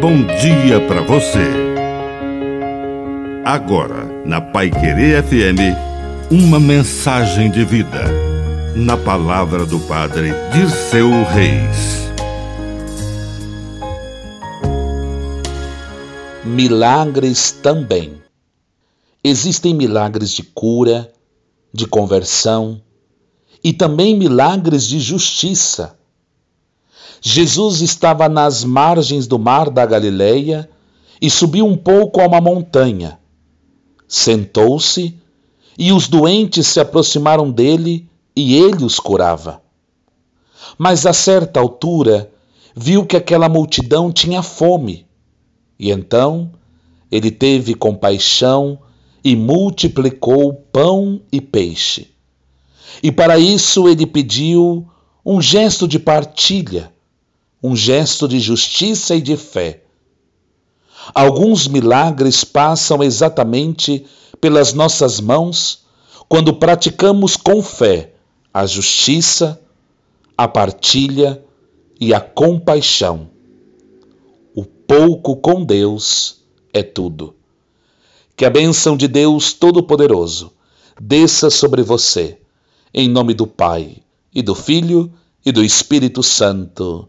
bom dia para você. Agora, na Pai Querer FM, uma mensagem de vida. Na palavra do Padre Dirceu Reis. Milagres também. Existem milagres de cura, de conversão e também milagres de justiça Jesus estava nas margens do mar da Galileia e subiu um pouco a uma montanha. Sentou-se e os doentes se aproximaram dele e ele os curava. Mas a certa altura viu que aquela multidão tinha fome. E então ele teve compaixão e multiplicou pão e peixe. E para isso ele pediu um gesto de partilha um gesto de justiça e de fé. Alguns milagres passam exatamente pelas nossas mãos quando praticamos com fé a justiça, a partilha e a compaixão. O pouco com Deus é tudo. Que a bênção de Deus Todo-Poderoso desça sobre você, em nome do Pai, e do Filho, e do Espírito Santo.